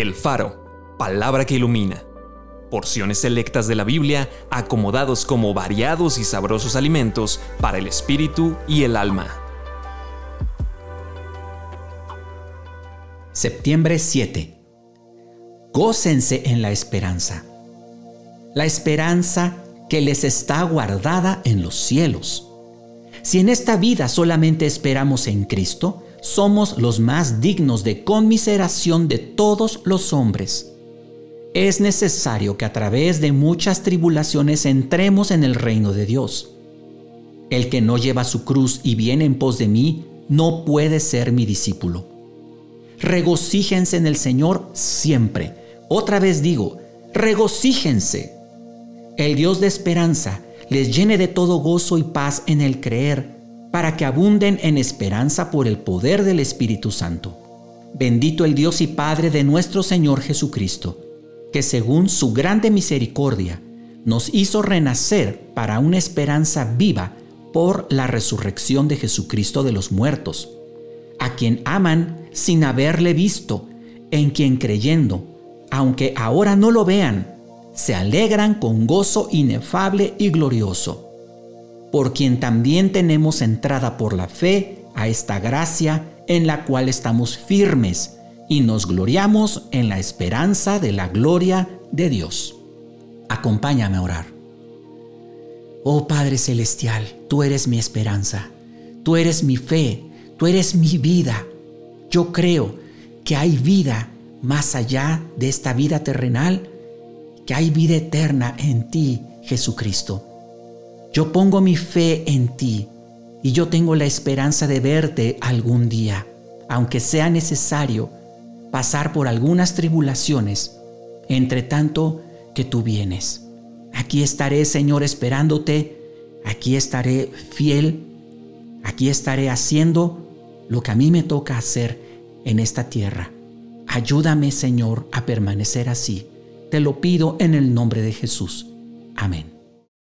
El Faro, palabra que ilumina. Porciones selectas de la Biblia acomodados como variados y sabrosos alimentos para el espíritu y el alma. Septiembre 7. Gócense en la esperanza. La esperanza que les está guardada en los cielos. Si en esta vida solamente esperamos en Cristo, somos los más dignos de conmiseración de todos los hombres. Es necesario que a través de muchas tribulaciones entremos en el reino de Dios. El que no lleva su cruz y viene en pos de mí, no puede ser mi discípulo. Regocíjense en el Señor siempre. Otra vez digo, regocíjense. El Dios de esperanza les llene de todo gozo y paz en el creer para que abunden en esperanza por el poder del Espíritu Santo. Bendito el Dios y Padre de nuestro Señor Jesucristo, que según su grande misericordia nos hizo renacer para una esperanza viva por la resurrección de Jesucristo de los muertos, a quien aman sin haberle visto, en quien creyendo, aunque ahora no lo vean, se alegran con gozo inefable y glorioso por quien también tenemos entrada por la fe a esta gracia en la cual estamos firmes y nos gloriamos en la esperanza de la gloria de Dios. Acompáñame a orar. Oh Padre Celestial, tú eres mi esperanza, tú eres mi fe, tú eres mi vida. Yo creo que hay vida más allá de esta vida terrenal, que hay vida eterna en ti, Jesucristo. Yo pongo mi fe en ti y yo tengo la esperanza de verte algún día, aunque sea necesario pasar por algunas tribulaciones, entre tanto que tú vienes. Aquí estaré, Señor, esperándote, aquí estaré fiel, aquí estaré haciendo lo que a mí me toca hacer en esta tierra. Ayúdame, Señor, a permanecer así. Te lo pido en el nombre de Jesús. Amén.